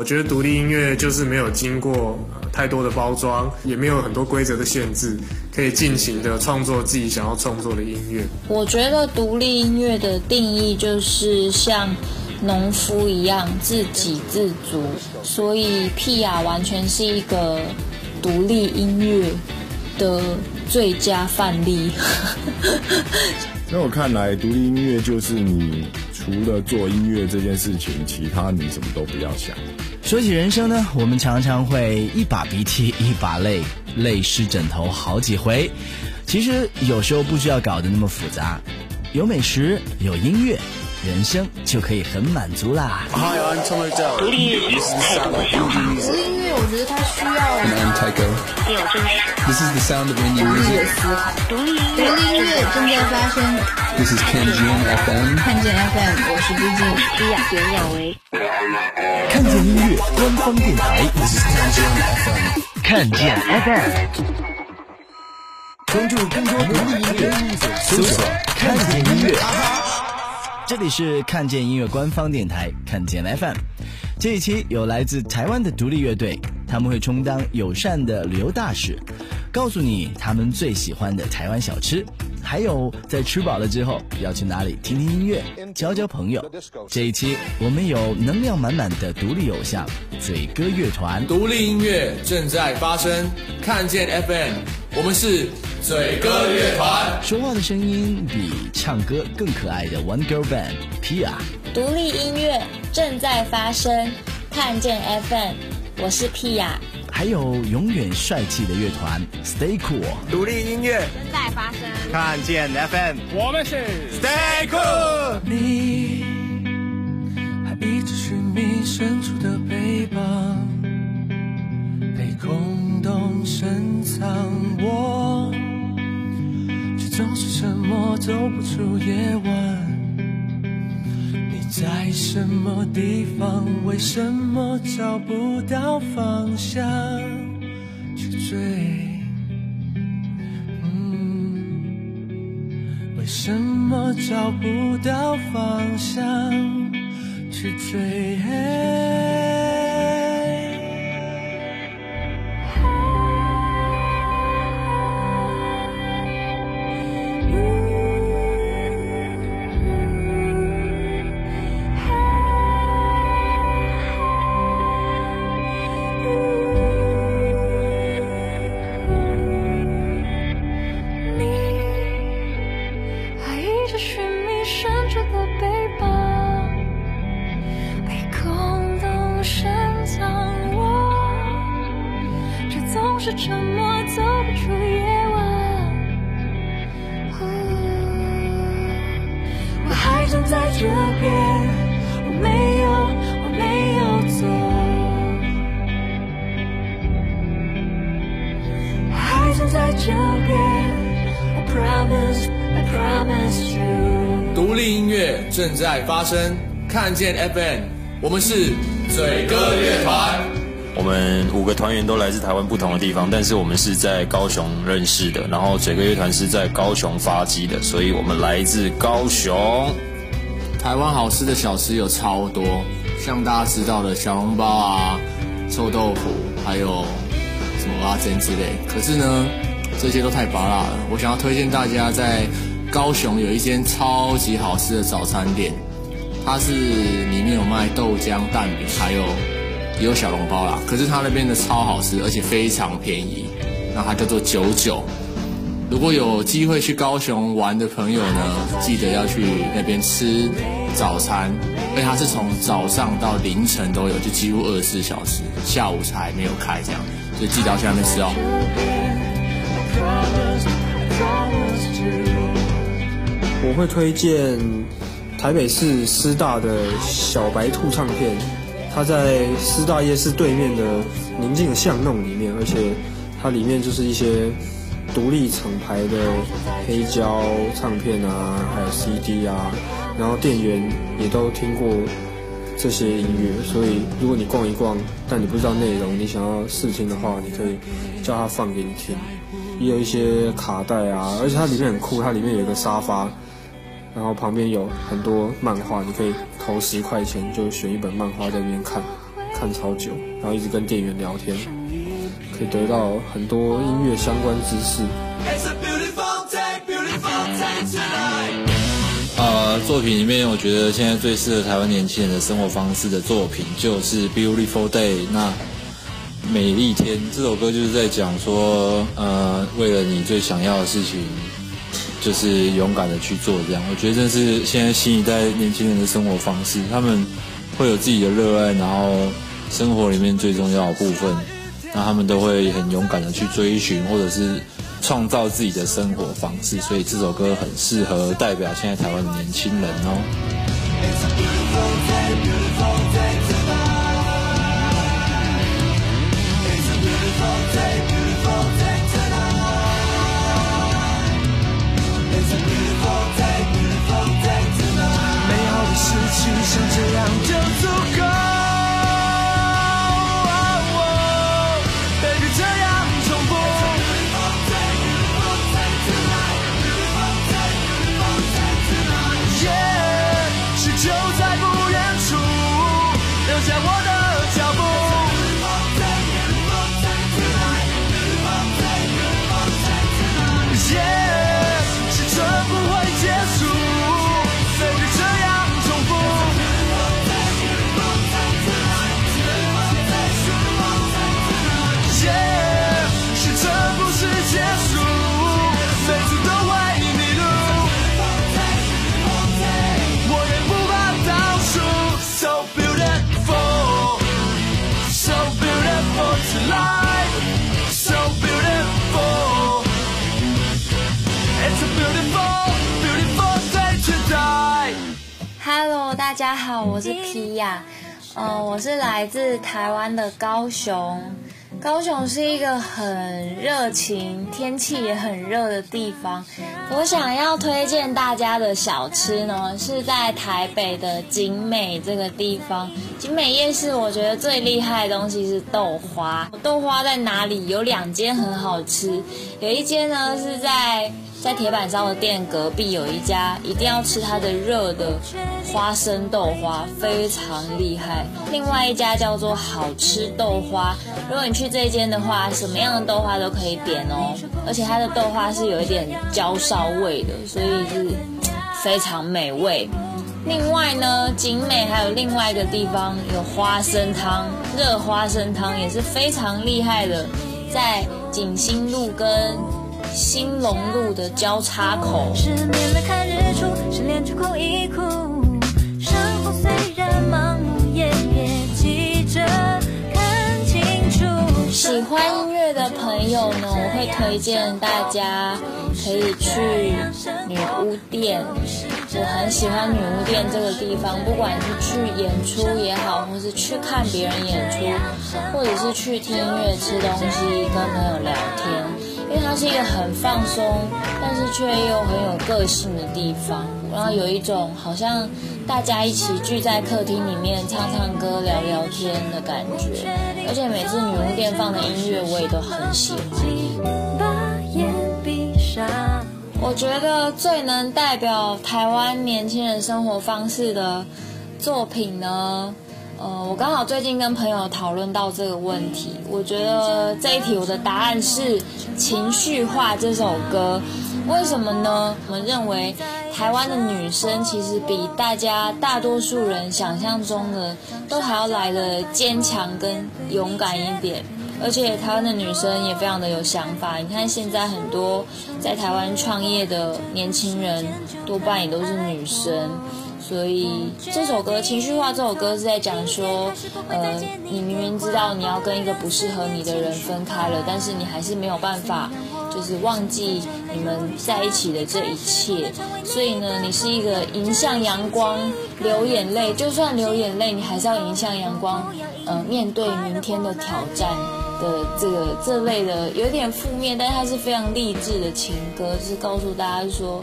我觉得独立音乐就是没有经过太多的包装，也没有很多规则的限制，可以尽情的创作自己想要创作的音乐。我觉得独立音乐的定义就是像农夫一样自给自足，所以屁雅完全是一个独立音乐的最佳范例。在我看来，独立音乐就是你除了做音乐这件事情，其他你什么都不要想。说起人生呢，我们常常会一把鼻涕一把泪，泪湿枕头好几回。其实有时候不需要搞得那么复杂，有美食，有音乐，人生就可以很满足啦。Hi, I'm Tom Odell. 独立音乐太多想法。独立音乐，我觉得它需要有真实。This is the sound of indie music. 思考。独立音乐，独立音乐正在发生。This is Ken Jin FM. 看见 FM，我是毕竟伊雅袁娅维。看见音乐官方电台，看见 FM，关注更多独立音乐，搜索看见这里是看见音乐官方电台，看见 FM。这一期有来自台湾的独立乐队，他们会充当友善的旅游大使，告诉你他们最喜欢的台湾小吃，还有在吃饱了之后要去哪里听听音乐、交交朋友。这一期我们有能量满满的独立偶像嘴哥乐团，独立音乐正在发生，看见 FM，我们是嘴哥乐团。说话的声音比唱歌更可爱的 One Girl Band Pia。独立音乐正在发生，看见 FM，我是 Pia。还有永远帅气的乐团 Stay Cool，独立音乐正在发生，看见 FM，我们是 Stay Cool。你还一直寻觅深处的背包，被空洞深藏我，却总是沉默，走不出夜晚。在什么地方？为什么找不到方向去追？嗯，为什么找不到方向去追？沉默，走不出夜晚。呼我还站在这边，我没有，我没有走。我还站在这边，I promise, I promise you。独立音乐正在发生，看见 FM，我们是嘴歌乐团。我们五个团员都来自台湾不同的地方，但是我们是在高雄认识的。然后嘴歌乐团是在高雄发迹的，所以我们来自高雄。台湾好吃的小吃有超多，像大家知道的小笼包啊、臭豆腐，还有什么阿珍之类。可是呢，这些都太拔辣了。我想要推荐大家在高雄有一间超级好吃的早餐店，它是里面有卖豆浆、蛋饼，还有也有小笼包啦。可是它那边的超好吃，而且非常便宜。那它叫做九九。如果有机会去高雄玩的朋友呢，记得要去那边吃早餐，因为它是从早上到凌晨都有，就几乎二十四小时，下午才没有开这样，所以记得要去那边吃哦。我会推荐台北市师大的小白兔唱片，它在师大夜市对面的宁静的巷弄里面，而且它里面就是一些独立厂牌的黑胶唱片啊，还有 CD 啊，然后店员也都听过这些音乐，所以如果你逛一逛，但你不知道内容，你想要试听的话，你可以叫他放给你听。也有一些卡带啊，而且它里面很酷，它里面有一个沙发，然后旁边有很多漫画，你可以投十块钱就选一本漫画在那边看，看超久，然后一直跟店员聊天，可以得到很多音乐相关知识。呃，作品里面，我觉得现在最适合台湾年轻人的生活方式的作品就是《Beautiful Day》。那美丽天这首歌就是在讲说，呃，为了你最想要的事情，就是勇敢的去做。这样，我觉得这是现在新一代年轻人的生活方式。他们会有自己的热爱，然后生活里面最重要的部分，那他们都会很勇敢的去追寻，或者是。创造自己的生活方式，所以这首歌很适合代表现在台湾的年轻人哦。大家好，我是皮亚，嗯，我是来自台湾的高雄。高雄是一个很热情、天气也很热的地方。我想要推荐大家的小吃呢，是在台北的景美这个地方。景美夜市，我觉得最厉害的东西是豆花。豆花在哪里？有两间很好吃，有一间呢是在。在铁板烧的店隔壁有一家，一定要吃它的热的花生豆花，非常厉害。另外一家叫做好吃豆花，如果你去这间的话，什么样的豆花都可以点哦。而且它的豆花是有一点焦烧味的，所以是非常美味。另外呢，景美还有另外一个地方有花生汤，热花生汤也是非常厉害的，在景兴路跟。兴隆路的交叉口。失眠了看日出，失恋出哭一哭。生活虽然忙碌，也别急着看清楚。喜欢音乐的朋友呢，我会推荐大家可以去女巫店。我很喜欢女巫店这个地方，不管是去演出也好，或是去看别人演出，或者是去听音乐、吃东西、跟朋友聊天。因为它是一个很放松，但是却又很有个性的地方，然后有一种好像大家一起聚在客厅里面唱唱歌、聊聊天的感觉。而且每次女巫店放的音乐我也都很喜欢。我觉得最能代表台湾年轻人生活方式的作品呢？呃，我刚好最近跟朋友讨论到这个问题，我觉得这一题我的答案是《情绪化》这首歌。为什么呢？我们认为台湾的女生其实比大家大多数人想象中的都还要来的坚强跟勇敢一点，而且台湾的女生也非常的有想法。你看现在很多在台湾创业的年轻人，多半也都是女生。所以这首歌《情绪化》这首歌是在讲说，呃，你明明知道你要跟一个不适合你的人分开了，但是你还是没有办法，就是忘记你们在一起的这一切。所以呢，你是一个迎向阳光流眼泪，就算流眼泪，你还是要迎向阳光，呃，面对明天的挑战的这个这类的有点负面，但是它是非常励志的情歌，就是告诉大家说。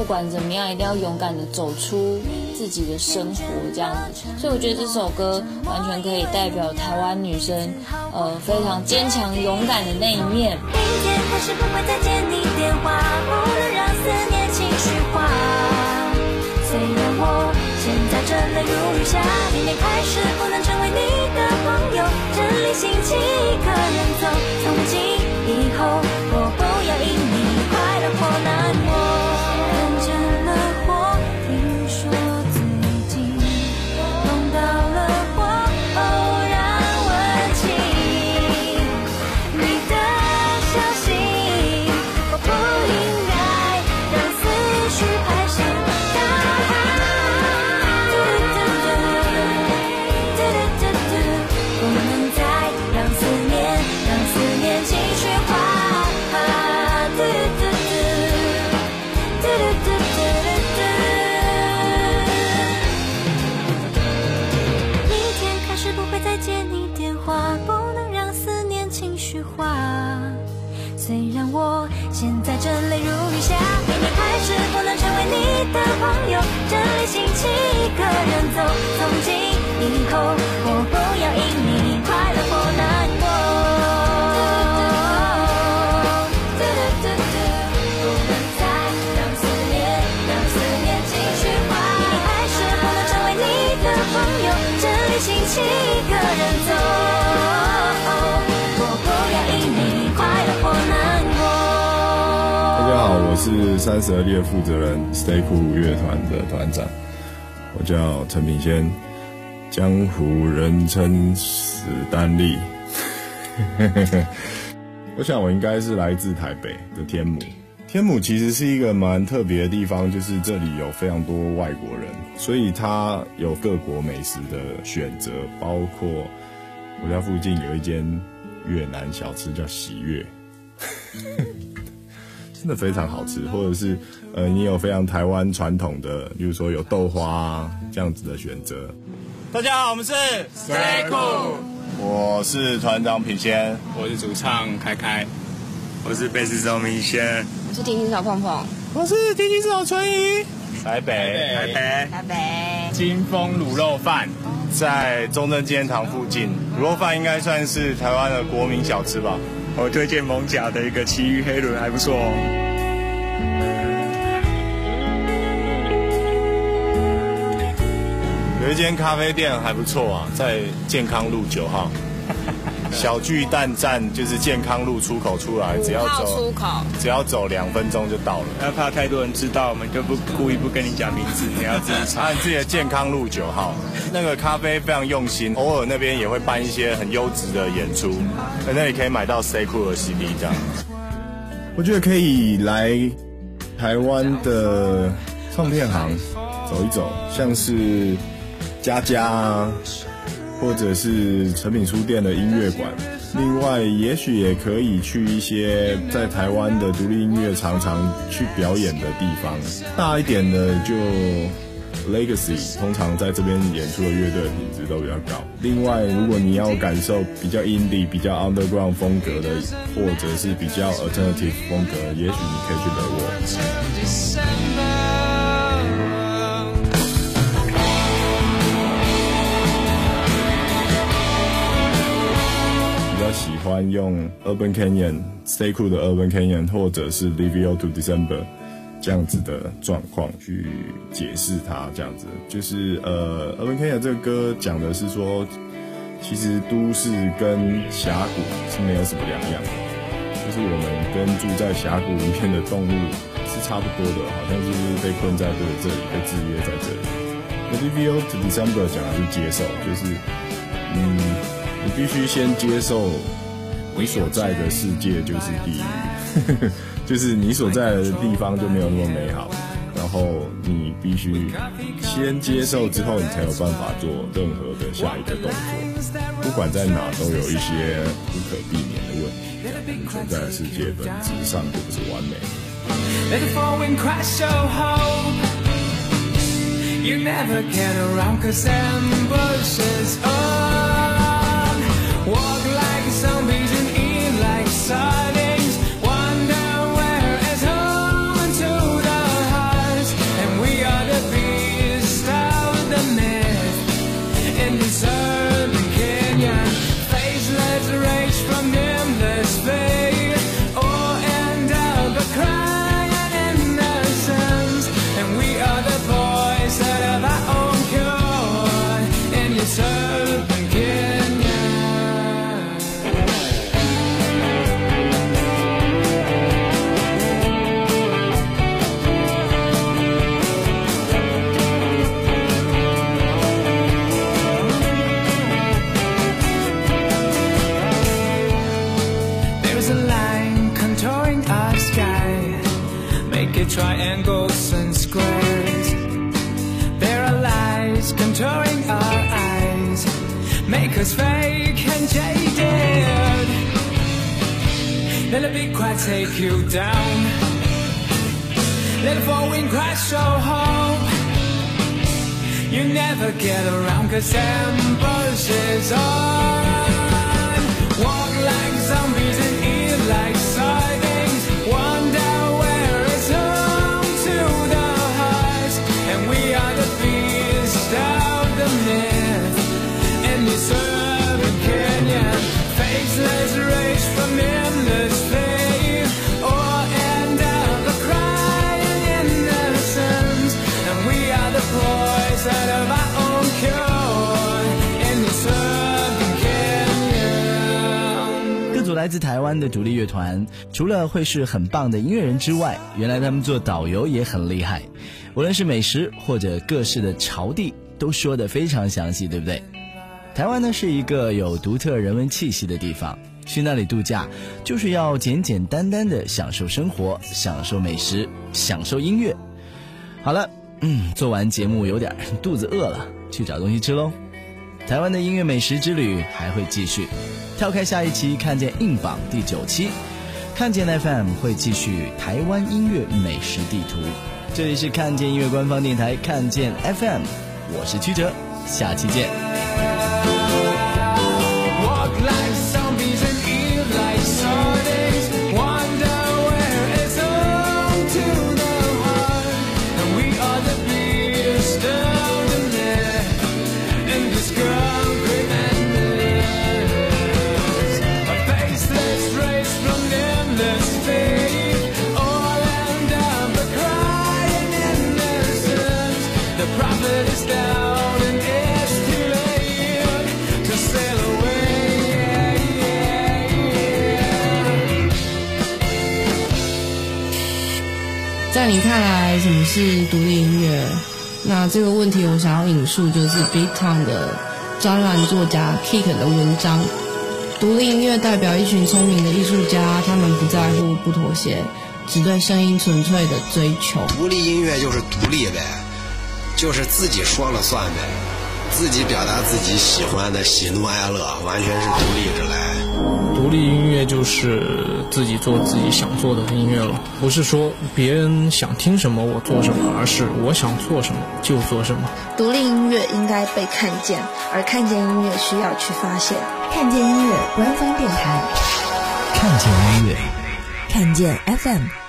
不管怎么样，一定要勇敢的走出自己的生活，这样子。所以我觉得这首歌完全可以代表台湾女生，呃，非常坚强勇敢的那一面。明天还是不会再接你电话，不能让思念情绪化。虽然我。现在正泪如雨下，明天开始不能成为你的朋友，整理心情一个人走。从今以后，我不要因你快乐或难真泪如雨下，明天开始不能成为你的朋友，这里心期一个人走。三十而立的负责人 Stay Cool 乐团的团长，我叫陈品先，江湖人称史丹利。我想我应该是来自台北的天母。天母其实是一个蛮特别的地方，就是这里有非常多外国人，所以它有各国美食的选择，包括我家附近有一间越南小吃叫喜悦。真的非常好吃，或者是呃，你有非常台湾传统的，比如说有豆花、啊、这样子的选择。大家好，我们是 Stay Cool，我是团长品仙，我是主唱开开，我是贝斯手明轩，我是提琴手碰碰，我是提琴手春雨。台北，台北，台北，金丰卤肉饭。在中正纪念堂附近，卤肉饭应该算是台湾的国民小吃吧。我推荐蒙甲的一个奇遇黑轮，还不错哦。有一间咖啡店还不错啊，在健康路九号。小巨蛋站就是健康路出口出来，只要走出口，只要走两分钟就到了。那怕太多人知道，我们就不故意不跟你讲名字，你要自己查。按自己的健康路九号，那个咖啡非常用心，偶尔那边也会办一些很优质的演出，在那里可以买到 Stay Cool 的 CD 这样。我觉得可以来台湾的唱片行走一走，像是佳佳啊。或者是成品书店的音乐馆，另外也许也可以去一些在台湾的独立音乐常常去表演的地方。大一点的就 Legacy，通常在这边演出的乐队品质都比较高。另外，如果你要感受比较 indie、比较 underground 风格的，或者是比较 alternative 风格，也许你可以去雷沃。喜欢用 Urban Canyon、Stay Cool 的 Urban Canyon，或者是 Leave You to December 这样子的状况去解释它。这样子就是呃，Urban Canyon 这个歌讲的是说，其实都市跟峡谷是没有什么两样的，就是我们跟住在峡谷里面的动物是差不多的，好像就是被困在这里，被制约在这里。那 Leave You to December 讲的是接受，就是嗯。必须先接受你所在的世界就是地狱，就是你所在的地方就没有那么美好。然后你必须先接受之后，你才有办法做任何的下一个动作。不管在哪，都有一些不可避免的问题。你存在的世界本质上就不是完美的。What Let it be quiet, take you down. Let the fall wind crash so home. You never get around cause ambushes on. Walk like zombies and eat like sardines. Wonder where it's home to the hearts. And we are the beast of the myth. And this urban canyon, faceless rage from 来自台湾的独立乐团，除了会是很棒的音乐人之外，原来他们做导游也很厉害，无论是美食或者各式的朝地，都说得非常详细，对不对？台湾呢是一个有独特人文气息的地方，去那里度假就是要简简单单的享受生活，享受美食，享受音乐。好了，嗯，做完节目有点肚子饿了，去找东西吃喽。台湾的音乐美食之旅还会继续，跳开下一期看见硬榜第九期，看见 FM 会继续台湾音乐美食地图。这里是看见音乐官方电台看见 FM，我是曲哲，下期见。你看来，什么是独立音乐？那这个问题，我想要引述就是 Big Tone 的专栏作家 Kick 的文章。独立音乐代表一群聪明的艺术家，他们不在乎、不妥协，只对声音纯粹的追求。独立音乐就是独立呗，就是自己说了算呗，自己表达自己喜欢的喜怒哀乐，完全是独立着来。独立音乐就是自己做自己想做的音乐了，不是说别人想听什么我做什么，而是我想做什么就做什么。独立音乐应该被看见，而看见音乐需要去发现。看见音乐官方电台，看见音乐，看见 FM。